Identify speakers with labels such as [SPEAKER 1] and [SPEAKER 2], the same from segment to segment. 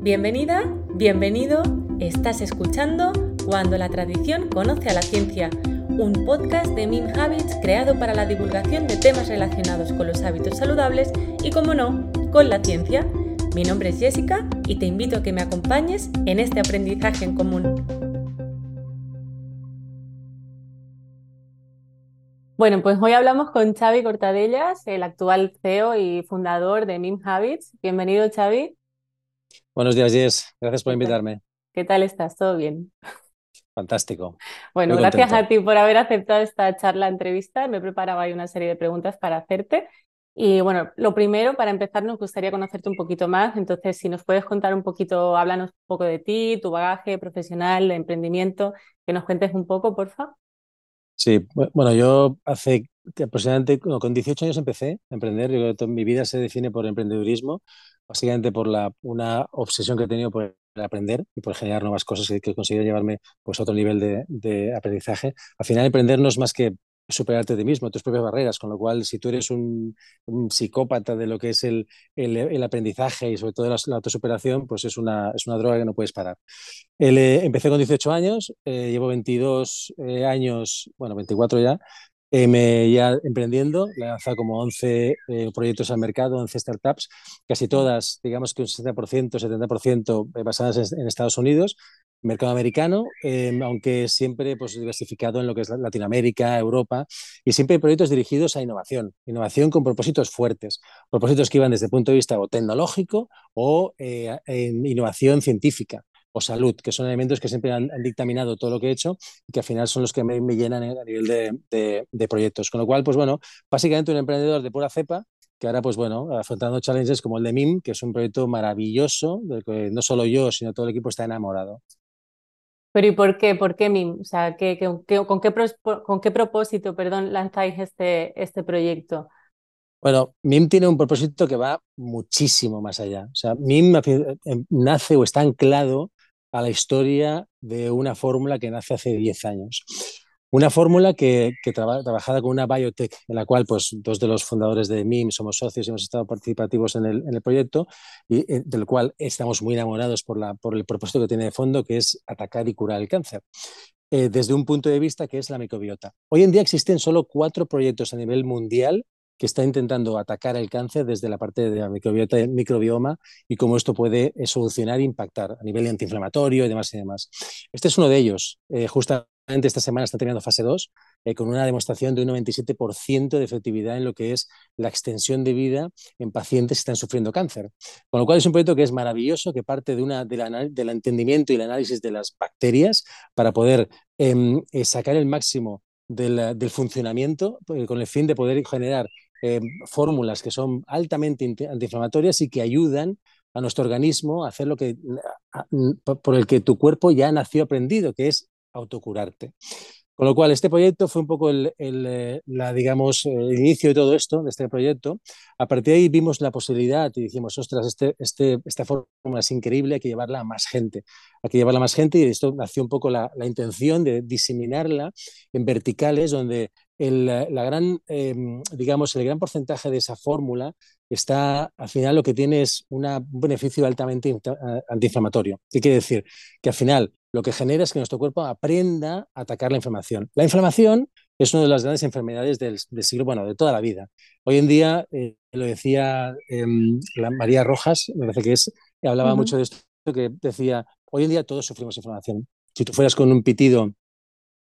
[SPEAKER 1] Bienvenida, bienvenido, estás escuchando Cuando la tradición conoce a la ciencia, un podcast de Mim Habits creado para la divulgación de temas relacionados con los hábitos saludables y, como no, con la ciencia. Mi nombre es Jessica y te invito a que me acompañes en este aprendizaje en común. Bueno, pues hoy hablamos con Xavi Cortadellas, el actual CEO y fundador de Mim Habits. Bienvenido, Xavi.
[SPEAKER 2] Buenos días, Jess. Gracias por invitarme.
[SPEAKER 1] ¿Qué tal estás? ¿Todo bien?
[SPEAKER 2] Fantástico.
[SPEAKER 1] Bueno, gracias a ti por haber aceptado esta charla entrevista. Me preparaba ahí una serie de preguntas para hacerte. Y bueno, lo primero, para empezar, nos gustaría conocerte un poquito más. Entonces, si nos puedes contar un poquito, háblanos un poco de ti, tu bagaje profesional, de emprendimiento, que nos cuentes un poco, por favor.
[SPEAKER 2] Sí, bueno, yo hace aproximadamente con 18 años empecé a emprender. Yo, toda mi vida se define por emprendedurismo básicamente por la, una obsesión que he tenido por aprender y por generar nuevas cosas que, que conseguir llevarme pues, a otro nivel de, de, aprendizaje. Al final, emprender no es más que superarte de ti mismo, tus propias barreras, con lo cual si tú eres un, psicópata de lo que es el, el, aprendizaje y sobre todo la, la autosuperación, pues es una, es una droga que no puedes parar. Eh, empecé con 18 años, eh, llevo 22 eh, años, bueno, 24 ya, eh, ya emprendiendo, he lanzado como 11 eh, proyectos al mercado, 11 startups, casi todas, digamos que un 60%, 70% basadas en, en, Estados Unidos, mercado americano, eh, aunque siempre pues, diversificado en lo que es Latinoamérica, Europa, y siempre proyectos dirigidos a innovación, innovación con propósitos fuertes, propósitos que iban desde el punto de vista o tecnológico o eh, en innovación científica o salud, que son elementos que siempre han, han, dictaminado todo lo que he hecho y que al final son los que me, me llenan a nivel de, de, de, proyectos. Con lo cual, pues bueno, básicamente un emprendedor de pura cepa que ahora, pues bueno, afrontando challenges como el de MIM, que es un proyecto maravilloso, del que no solo yo, sino todo el equipo está enamorado.
[SPEAKER 1] Pero ¿y por qué? ¿Por qué MIM? O sea, ¿qué, qué, qué, con, qué, ¿con qué propósito, perdón, lanzáis este, este proyecto?
[SPEAKER 2] Bueno, MIM tiene un propósito que va muchísimo más allá. O sea, MIM nace o está anclado a la historia de una fórmula que nace hace 10 años. Una fórmula que, que traba, trabajada con una biotech, en la cual pues, dos de los fundadores de MIM somos socios y hemos estado participativos en el, en el proyecto, y eh, del cual estamos muy enamorados por, la, por el propósito que tiene de fondo, que es atacar y curar el cáncer. Eh, desde un punto de vista que es la microbiota. Hoy en día existen solo cuatro proyectos a nivel mundial que está intentando atacar el cáncer desde la parte de la microbiota, microbioma y cómo esto puede eh, solucionar e impactar a nivel antiinflamatorio y demás y demás. Este es uno de ellos. Eh, justamente esta semana está terminando fase 2 eh, con una demostración de un 97% de efectividad en lo que es la extensión de vida en pacientes que están sufriendo cáncer. Con lo cual es un proyecto que es maravilloso, que parte de una, de la, del entendimiento y el análisis de las bacterias para poder eh, sacar el máximo del, del funcionamiento con el fin de poder generar eh, fórmulas que son altamente antiinflamatorias y que ayudan a nuestro organismo a hacer lo que por el que tu cuerpo ya nació aprendido, que es autocurarte. Con lo cual, este proyecto fue un poco el, eh, la, digamos, el inicio de todo esto, de este proyecto. A partir de ahí vimos la posibilidad y dijimos, ostras, este, este, esta fórmula es increíble, hay que llevarla a más gente. Hay que llevarla a más gente y esto nació un poco la, la intención de diseminarla en verticales donde el, la gran, eh, digamos, el gran porcentaje de esa fórmula está, al final lo que tiene es una, un beneficio altamente antiinflamatorio. ¿Qué quiere decir? Que al final lo que genera es que nuestro cuerpo aprenda a atacar la inflamación. La inflamación es una de las grandes enfermedades del, del siglo, bueno, de toda la vida. Hoy en día, eh, lo decía eh, la María Rojas, me parece que es, hablaba uh -huh. mucho de esto, que decía, hoy en día todos sufrimos inflamación. Si tú fueras con un pitido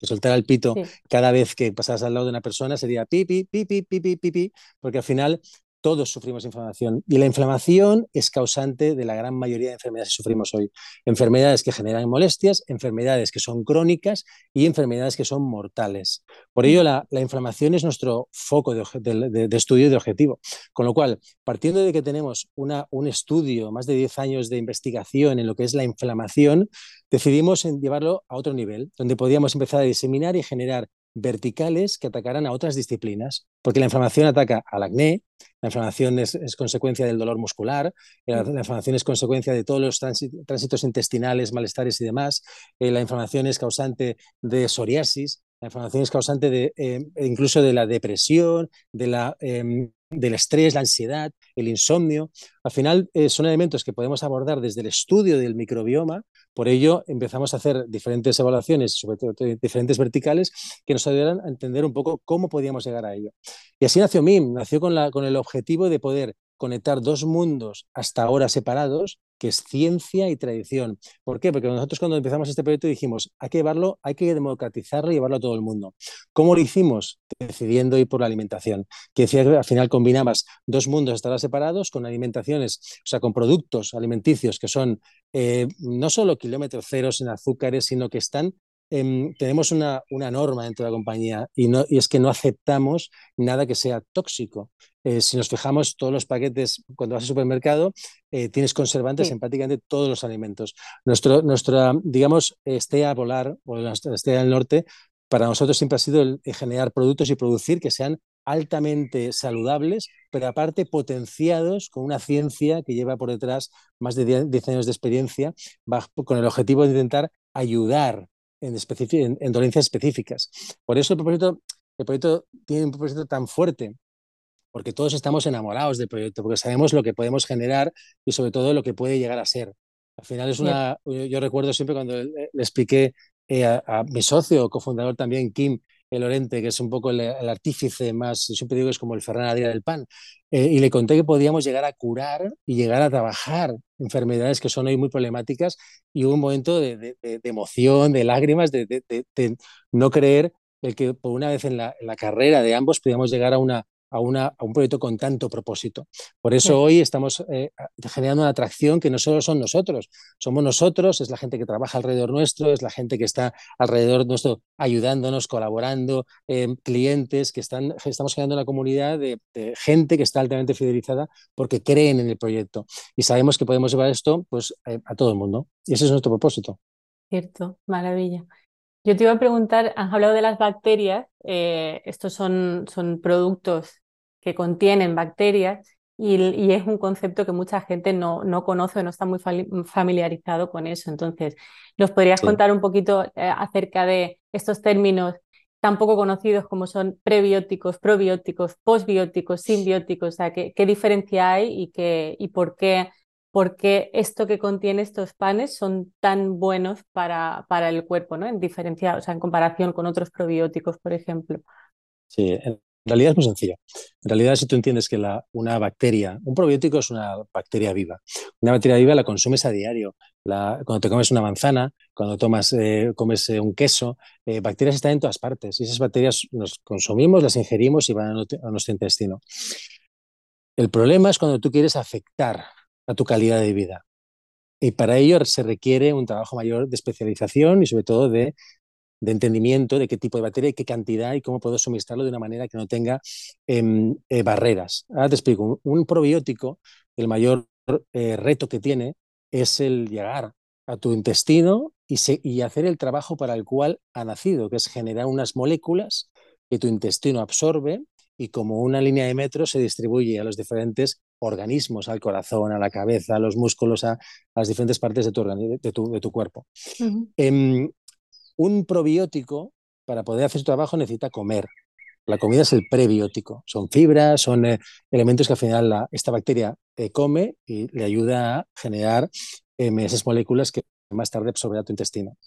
[SPEAKER 2] que soltara el pito sí. cada vez que pasas al lado de una persona sería pipi, pipi, pipi, pipi, porque al final todos sufrimos inflamación y la inflamación es causante de la gran mayoría de enfermedades que sufrimos hoy. Enfermedades que generan molestias, enfermedades que son crónicas y enfermedades que son mortales. Por ello, la, la inflamación es nuestro foco de, de, de, estudio y de objetivo. Con lo cual, partiendo de que tenemos una, un estudio, más de 10 años de investigación en lo que es la inflamación, decidimos llevarlo a otro nivel, donde podíamos empezar a diseminar y generar verticales que atacaran a otras disciplinas, porque la inflamación ataca al acné, la inflamación es, es consecuencia del dolor muscular, la, la, inflamación es consecuencia de todos los tránsitos intestinales, malestares y demás, eh, la inflamación es causante de psoriasis, la inflamación es causante de, eh, incluso de la depresión, de la, eh, del estrés, la ansiedad. el insomnio. Al final eh, son elementos que podemos abordar desde el estudio del microbioma, por ello empezamos a hacer diferentes evaluaciones, sobre todo diferentes verticales, que nos ayudaran a entender un poco cómo podíamos llegar a ello. Y así nació MIM, nació con, la, con el objetivo de poder conectar dos mundos hasta ahora separados, que es ciencia y tradición. ¿Por qué? Porque nosotros cuando empezamos este proyecto dijimos, hay que llevarlo, hay que democratizarlo y llevarlo a todo el mundo. ¿Cómo lo hicimos? Decidiendo ir por la alimentación, que decía que al final combinabas dos mundos hasta ahora separados con alimentaciones, o sea, con productos alimenticios que son eh, no solo kilómetros ceros en azúcares, sino que están Em, tenemos una, una, norma dentro de la compañía y, no, y es que no aceptamos nada que sea tóxico. Eh, si nos fijamos, todos los paquetes, cuando vas al supermercado, eh, tienes conservantes en prácticamente todos los alimentos. Nuestro, nuestra, digamos, estea polar o la estea del norte, para nosotros siempre ha sido el, generar productos y producir que sean altamente saludables, pero aparte potenciados con una ciencia que lleva por detrás más de 10 años de experiencia, con el objetivo de intentar ayudar en, en, dolencias específicas. Por eso el proyecto, el proyecto tiene un propósito tan fuerte, porque todos estamos enamorados del proyecto, porque sabemos lo que podemos generar y sobre todo lo que puede llegar a ser. Al final es una, yo recuerdo siempre cuando le, expliqué eh, a, mi socio, cofundador también, Kim, el Orente, que es un poco el, artífice más, siempre digo que es como el Ferran Adrià del pan, eh, y le conté que podíamos llegar a curar y llegar a trabajar enfermedades que son hoy muy problemáticas, y hubo un momento de, emoción, de lágrimas, de, no creer que por una vez en la carrera de ambos podíamos llegar a una, a, una, a un proyecto con tanto propósito. Por eso hoy estamos eh, generando una atracción que no solo son nosotros, somos nosotros, es la gente que trabaja alrededor nuestro, es la gente que está alrededor nuestro ayudándonos, colaborando, eh, clientes que están, estamos generando una comunidad de, gente que está altamente fidelizada porque creen en el proyecto y sabemos que podemos llevar esto pues, eh, a todo el mundo. Y ese es nuestro propósito.
[SPEAKER 1] Cierto, maravilla. Yo te iba a preguntar, has hablado de las bacterias, estos son, son productos que contienen bacterias y, es un concepto que mucha gente no, no conoce o no está muy familiarizado con eso. Entonces, ¿nos podrías contar un poquito eh, acerca de estos términos tan poco conocidos como son prebióticos, probióticos, posbióticos, simbióticos? O sea, ¿qué, qué diferencia hay y, qué, y por qué? por qué esto que contiene estos panes son tan buenos para, para el cuerpo, ¿no? En diferencia, o sea, en comparación con otros probióticos, por ejemplo.
[SPEAKER 2] Sí, en realidad es muy sencillo. En realidad, si tú entiendes que una bacteria, un probiótico es una bacteria viva. Una bacteria viva la consumes a diario. Cuando te comes una manzana, cuando tomas, eh, comes eh, un queso, eh, bacterias están en todas partes. Y esas bacterias nos consumimos, las ingerimos y van a, nuestro intestino. El problema es cuando tú quieres afectar a tu calidad de vida. Y para ello se requiere un trabajo mayor de especialización y sobre todo de de entendimiento de qué tipo de bacteria y qué cantidad y cómo puedo suministrarlo de una manera que no tenga em, eh, barreras. Ahora te explico, un, probiótico, el mayor eh, reto que tiene es el llegar a tu intestino y, y hacer el trabajo para el cual ha nacido, que es generar unas moléculas que tu intestino absorbe y como una línea de metro se distribuye a los diferentes organismos, al corazón, a la cabeza, a los músculos, a, las diferentes partes de tu, de tu, de tu cuerpo un probiótico, para poder hacer su trabajo, necesita comer. La comida es el prebiótico. Son fibras, son eh, elementos que al final esta bacteria eh, come y le ayuda a generar em, esas moléculas que más tarde absorberá tu intestino.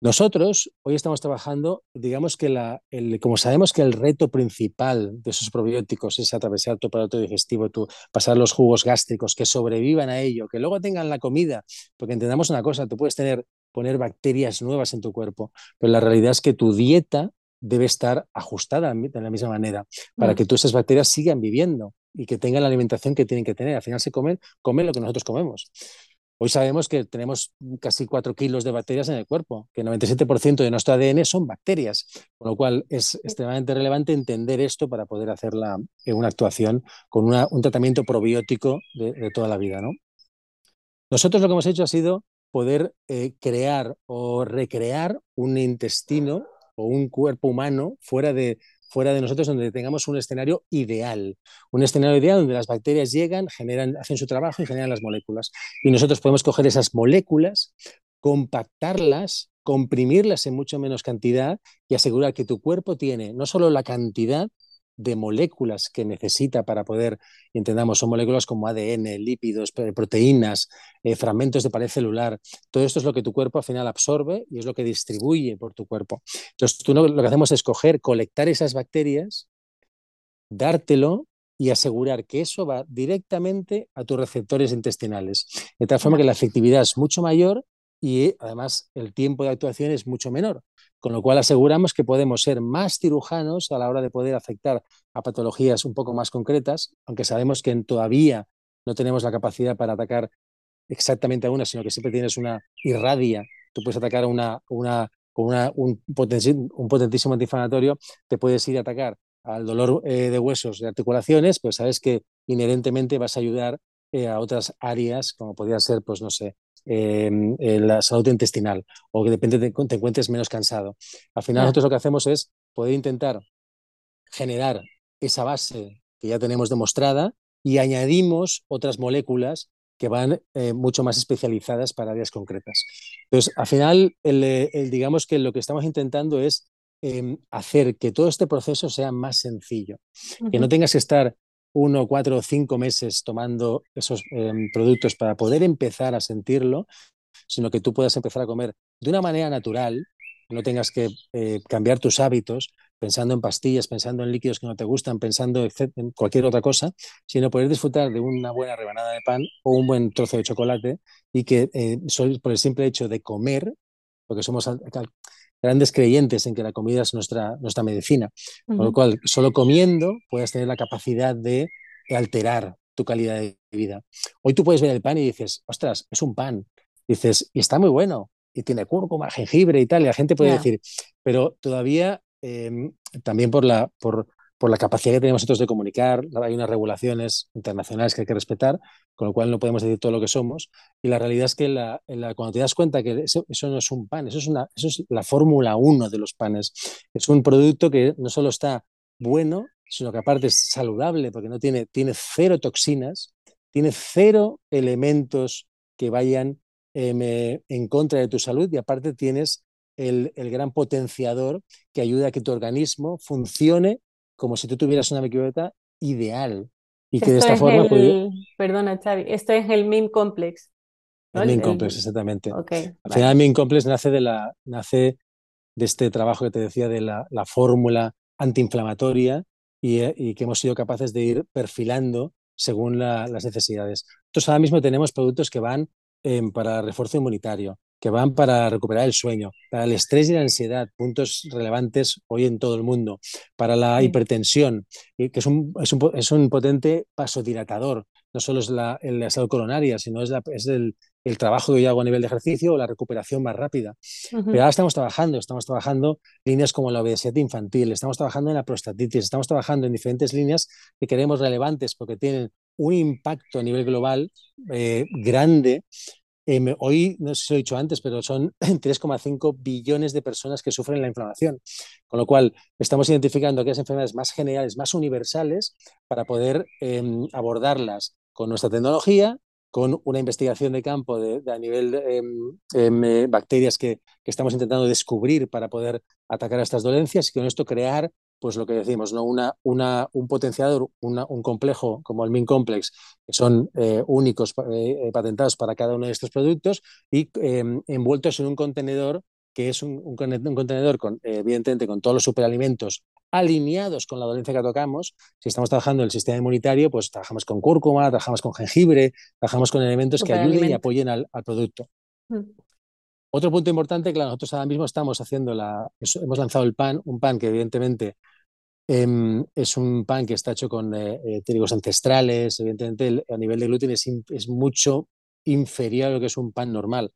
[SPEAKER 2] Nosotros hoy estamos trabajando, digamos que la, el, como sabemos que el reto principal de esos probióticos es atravesar tu aparato digestivo, tu, pasar los jugos gástricos, que sobrevivan a ello, que luego tengan la comida, porque entendamos una cosa, tú puedes tener poner bacterias nuevas en tu cuerpo, pero la realidad es que tu dieta debe estar ajustada de la misma manera para mm. que todas esas bacterias sigan viviendo y que tengan la alimentación que tienen que tener. Al final se comen, comen lo que nosotros comemos. Hoy sabemos que tenemos casi 4 kilos de bacterias en el cuerpo, que el 97% de nuestro ADN son bacterias, con lo cual es extremadamente relevante entender esto para poder hacer eh, una actuación con un tratamiento probiótico de, de, toda la vida. ¿no? Nosotros lo que hemos hecho ha sido poder eh, crear o recrear un intestino o un cuerpo humano fuera de, fuera de nosotros donde tengamos un escenario ideal, un escenario ideal donde las bacterias llegan, generan, hacen su trabajo y generan las moléculas. Y nosotros podemos coger esas moléculas, compactarlas, comprimirlas en mucho menos cantidad y asegurar que tu cuerpo tiene no solo la cantidad, de moléculas que necesita para poder, entendamos, son moléculas como ADN, lípidos, proteínas, eh, fragmentos de pared celular. Todo esto es lo que tu cuerpo al final absorbe y es lo que distribuye por tu cuerpo. Entonces, tú lo, que hacemos es coger, colectar esas bacterias, dártelo y asegurar que eso va directamente a tus receptores intestinales. De tal forma que la efectividad es mucho mayor y además el tiempo de actuación es mucho menor, con lo cual aseguramos que podemos ser más cirujanos a la hora de poder afectar a patologías un poco más concretas, aunque sabemos que todavía no tenemos la capacidad para atacar exactamente a una, sino que siempre tienes una irradia, tú puedes atacar a una, una, un, un potentísimo antiinflamatorio, te puedes ir a atacar al dolor eh, de huesos, de articulaciones, pues sabes que inherentemente vas a ayudar eh, a otras áreas, como podría ser, pues no sé, En la salud intestinal o que de repente te, encuentres menos cansado. Al final nosotros lo que hacemos es poder intentar generar esa base que ya tenemos demostrada y añadimos otras moléculas que van eh, mucho más especializadas para áreas concretas. Entonces, al final, el, digamos que lo que estamos intentando es em, hacer que todo este proceso sea más sencillo, que no tengas que estar uno, cuatro o cinco meses tomando esos em, productos para poder empezar a sentirlo, sino que tú puedas empezar a comer de una manera natural, no tengas que eh, cambiar tus hábitos pensando en pastillas, pensando en líquidos que no te gustan, pensando en cualquier otra cosa, sino poder disfrutar de una buena rebanada de pan o un buen trozo de chocolate y que eh, por el simple hecho de comer, porque somos grandes creyentes en que la comida es nuestra, nuestra medicina. Con lo cual, solo comiendo puedes tener la capacidad de alterar tu calidad de vida. Hoy tú puedes ver el pan y dices, ostras, es un pan. dices, y está muy bueno, y tiene cúrcuma, jengibre y tal, y la gente puede decir, pero todavía em, también por la, por, por la capacidad que tenemos nosotros de comunicar, hay unas regulaciones internacionales que hay que respetar, con lo cual no podemos decir todo lo que somos. Y la realidad es que la, cuando te das cuenta que eso, no es un pan, eso es, la fórmula 1 de los panes. Es un producto que no solo está bueno, sino que aparte es saludable porque no tiene, tiene cero toxinas, tiene cero elementos que vayan em, eh, en contra de tu salud y aparte tienes el, gran potenciador que ayuda a que tu organismo funcione como si tú tuvieras una microbiota ideal. Y que de esta forma.
[SPEAKER 1] Perdona, Xavi, esto es el MIM Complex.
[SPEAKER 2] El MIM Complex, exactamente. Al final, el MIM Complex nace de, la, nace de este trabajo que te decía de la, la fórmula antiinflamatoria y, eh, y, que hemos sido capaces de ir perfilando según las necesidades. Entonces, ahora mismo tenemos productos que van em, para refuerzo inmunitario, que van para recuperar el sueño, para el estrés y la ansiedad, puntos relevantes hoy en todo el mundo, para la hipertensión, que es un, es un, es un potente pasodilatador, no solo es la, la salud coronaria, sino es, la, es el, el, trabajo que yo hago a nivel de ejercicio o la recuperación más rápida. Pero ahora estamos trabajando, estamos trabajando líneas como la obesidad infantil, estamos trabajando en la prostatitis, estamos trabajando en diferentes líneas que queremos relevantes porque tienen un impacto a nivel global eh, grande Em, hoy, no sé si lo he dicho antes, pero son 3,5 billones de personas que sufren la inflamación, con lo cual estamos identificando aquellas enfermedades más generales, más universales, para poder em, abordarlas con nuestra tecnología, con una investigación de campo de, a nivel de em, eh, bacterias que, que, estamos intentando descubrir para poder atacar a estas dolencias y con esto crear pues lo que decimos, ¿no? Una, una, un potenciador, un complejo como el MIN Complex, que son eh, únicos eh, patentados para cada uno de estos productos y em, envueltos en un contenedor que es un, un, contenedor con, evidentemente, con todos los superalimentos alineados con la dolencia que tocamos. Si estamos trabajando en el sistema inmunitario, pues trabajamos con cúrcuma, trabajamos con jengibre, trabajamos con elementos que ayuden y apoyen al, al producto. Mm. Otro punto importante, claro, nosotros ahora mismo estamos haciendo la, hemos lanzado el pan, un pan que evidentemente Em, es un pan que está hecho con eh, eh, trigos ancestrales, evidentemente a nivel de gluten es, mucho inferior a lo que es un pan normal.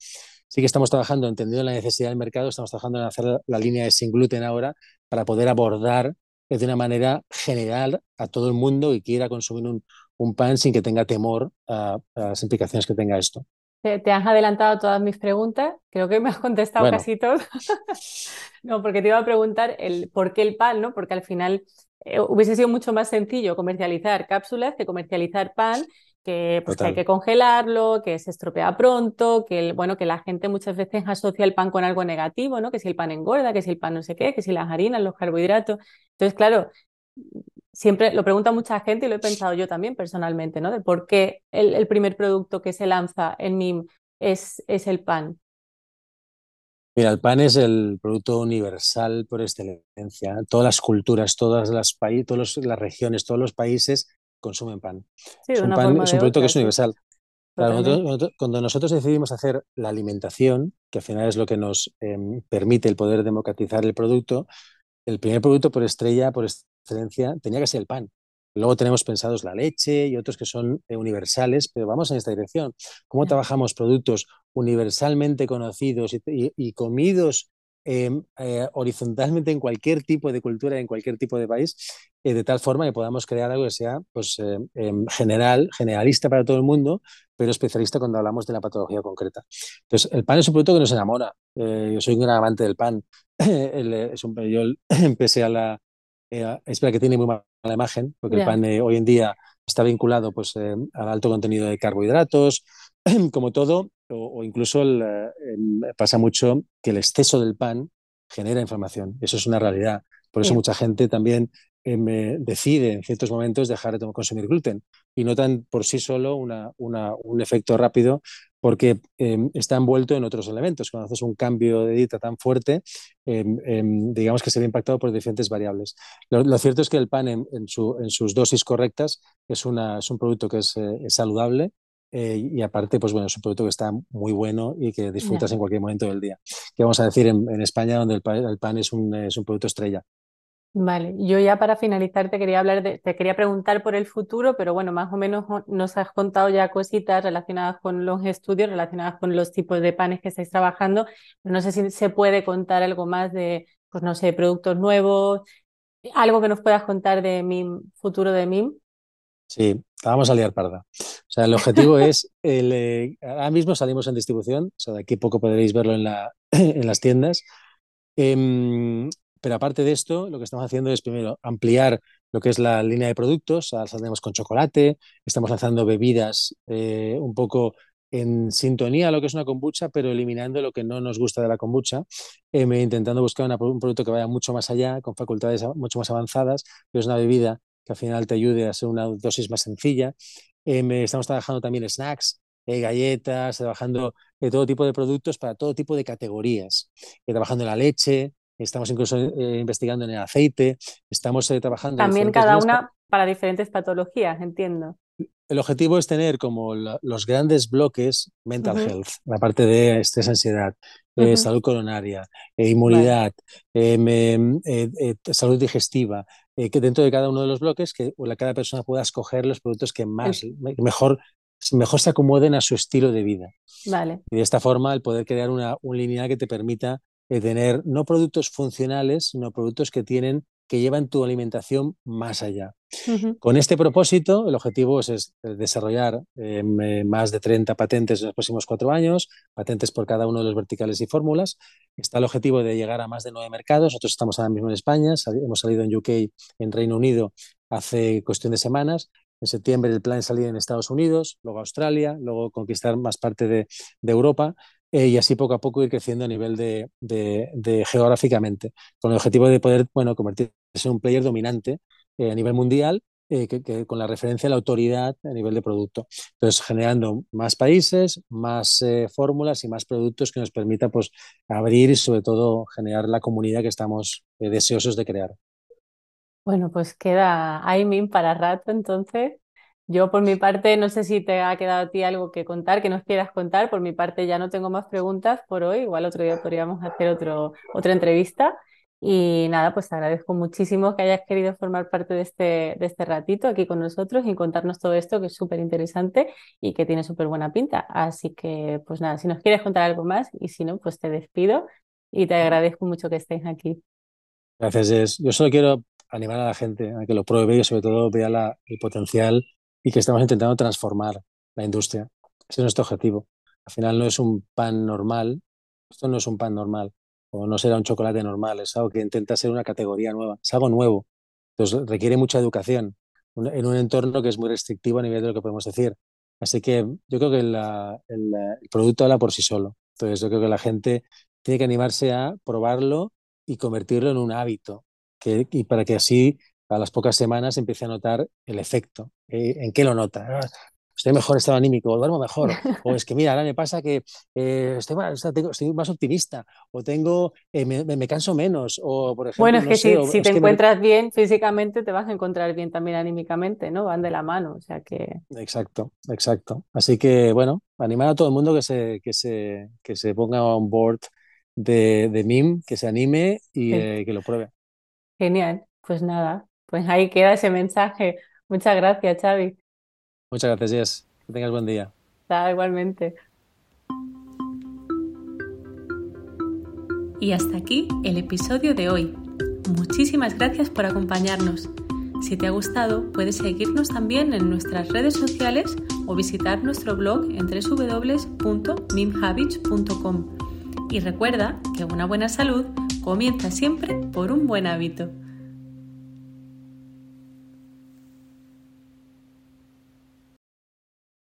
[SPEAKER 2] Sí que estamos trabajando, entendiendo la necesidad del mercado, estamos trabajando en hacer la, línea de sin gluten ahora para poder abordar de una manera general a todo el mundo y quiera consumir un pan sin que tenga temor a, las implicaciones que tenga esto.
[SPEAKER 1] Te, has adelantado todas mis preguntas, creo que me has contestado casi todo. no, porque te iba a preguntar el por qué el pan, ¿no? Porque al final eh, hubiese sido mucho más sencillo comercializar cápsulas que comercializar pan, que, pues, hay que congelarlo, que se estropea pronto, que, bueno, que la gente muchas veces asocia el pan con algo negativo, ¿no? Que si el pan engorda, que si el pan no sé qué, que si las harinas, los carbohidratos. Entonces, claro, siempre lo pregunta mucha gente y lo he pensado yo también personalmente, ¿no? De por qué el, primer producto que se lanza en MIM es, es el pan.
[SPEAKER 2] Mira, el pan es el producto universal por excelencia. Todas las culturas, todas las, países, todas las regiones, todos los países consumen pan. es, un, producto que es universal. cuando nosotros decidimos hacer la alimentación, que al final es lo que nos em, permite el poder democratizar el producto, el primer producto por estrella, por excelencia, tenía que ser el pan. Luego tenemos pensados la leche y otros que son eh, universales, pero vamos en esta dirección. ¿Cómo trabajamos productos universalmente conocidos y, comidos em, eh, horizontalmente en cualquier tipo de cultura, en cualquier tipo de país, eh, de tal forma que podamos crear algo que sea pues, em, general, generalista para todo el mundo, pero especialista cuando hablamos de la patología concreta. Entonces, el pan es un producto que nos enamora. yo soy un gran amante del pan. es un, yo empecé a la, eh, es verdad que tiene muy mala imagen, porque el pan hoy en día está vinculado pues, eh, al alto contenido de carbohidratos, como todo, o, incluso eh, pasa mucho que el exceso del pan genera inflamación. Eso es una realidad. Por eso mucha gente también decide en ciertos momentos dejar de consumir gluten y notan por sí solo una, un efecto rápido porque em, está envuelto en otros elementos. Cuando haces un cambio de dieta tan fuerte, em, em, digamos que se ve impactado por diferentes variables. Lo, cierto es que el pan en, sus dosis correctas es, una, es un producto que es, eh, saludable eh, y aparte, pues bueno, es un producto que está muy bueno y que disfrutas en cualquier momento del día. ¿Qué vamos a decir en, España, donde el, pan es un, es un producto estrella?
[SPEAKER 1] Vale, yo ya para finalizar te quería hablar de, te quería preguntar por el futuro, pero bueno, más o menos nos has contado ya cositas relacionadas con los estudios, relacionadas con los tipos de panes que estáis trabajando. No sé si se puede contar algo más de, pues no sé, productos nuevos, algo que nos puedas contar de MIM, futuro de MIM.
[SPEAKER 2] Sí, vamos a liar parda. O sea, el objetivo es, el, eh, ahora mismo salimos en distribución, o sea, de aquí poco podréis verlo en, la, en las tiendas. Em, pero aparte de esto, lo que estamos haciendo es primero ampliar lo que es la línea de productos. Ahora saldremos con chocolate, estamos lanzando bebidas eh, un poco en sintonía a lo que es una kombucha, pero eliminando lo que no nos gusta de la kombucha, eh, intentando buscar un producto que vaya mucho más allá, con facultades mucho más avanzadas, pero es una bebida que al final te ayude a ser una dosis más sencilla. Eh, estamos trabajando también snacks, galletas, trabajando de todo tipo de productos para todo tipo de categorías, trabajando en la leche, estamos incluso eh, investigando en el aceite, estamos eh, trabajando...
[SPEAKER 1] También cada una para diferentes patologías, entiendo.
[SPEAKER 2] El objetivo es tener como los grandes bloques mental health, la parte de estrés, ansiedad, eh, salud coronaria, inmunidad, em, salud digestiva, que dentro de cada uno de los bloques que cada persona pueda escoger los productos que más, mejor, mejor se acomoden a su estilo de vida.
[SPEAKER 1] Vale.
[SPEAKER 2] Y de esta forma el poder crear una, un lineal que te permita de tener no productos funcionales, sino productos que tienen que llevan tu alimentación más allá. Con este propósito, el objetivo es, desarrollar em, eh, más de 30 patentes en los próximos cuatro años, patentes por cada uno de los verticales y fórmulas. Está el objetivo de llegar a más de nueve mercados. Nosotros estamos ahora mismo en España, hemos salido en UK, en Reino Unido, hace cuestión de semanas. En septiembre el plan es salir en Estados Unidos, luego Australia, luego conquistar más parte de Europa eh, y así poco a poco ir creciendo a nivel de, geográficamente, con el objetivo de poder bueno, convertirse en un player dominante eh, a nivel mundial, eh, que, con la referencia a la autoridad a nivel de producto. Entonces, generando más países, más fórmulas y más productos que nos permita pues, abrir y sobre todo generar la comunidad que estamos deseosos de crear.
[SPEAKER 1] Bueno, pues queda ahí para rato entonces. Yo por mi parte, no sé si te ha quedado a ti algo que contar, que nos quieras contar. Por mi parte ya no tengo más preguntas por hoy. Igual otro día podríamos hacer otro, otra entrevista. Y nada, pues te agradezco muchísimo que hayas querido formar parte de este, de este ratito aquí con nosotros y contarnos todo esto que es súper interesante y que tiene súper buena pinta. Así que, pues nada, si nos quieres contar algo más y si no, pues te despido y te agradezco mucho que estés aquí.
[SPEAKER 2] Gracias, Jess. Yo solo quiero animar a la gente a que lo pruebe y sobre todo vea la, el potencial y que estamos intentando transformar la industria. Ese es nuestro objetivo. Al final no es un pan normal, esto no es un pan normal, o no será un chocolate normal, es algo que intenta ser una categoría nueva, es algo nuevo. Entonces requiere mucha educación en un entorno que es muy restrictivo a nivel de lo que podemos decir. Así que yo creo que el, producto habla por sí solo. Entonces yo creo que la gente tiene que animarse a probarlo y convertirlo en un hábito, y para que así a las pocas semanas empiece a notar el efecto. ¿En qué lo nota? Ah, estoy mejor estado anímico, o duermo mejor, o es que mira, ahora me pasa que eh, estoy, más, estoy, más, optimista, o tengo, eh, me, canso menos, o por ejemplo...
[SPEAKER 1] Bueno, es que si, te encuentras bien físicamente, te vas a encontrar bien también anímicamente, ¿no? Van de la mano, o sea que...
[SPEAKER 2] Exacto, exacto. Así que, bueno, animar a todo el mundo que se, que se, que se ponga on board de, de MIM, que se anime y eh, que lo pruebe.
[SPEAKER 1] Genial, pues nada, pues ahí queda ese mensaje. Muchas gracias, Xavi.
[SPEAKER 2] Muchas gracias, Jess. Que tengas buen día.
[SPEAKER 1] igualmente. Y hasta aquí el episodio de hoy. Muchísimas gracias por acompañarnos. Si te ha gustado, puedes seguirnos también en nuestras redes sociales o visitar nuestro blog en www.mimhabits.com. Y recuerda que una buena salud comienza siempre por un buen hábito.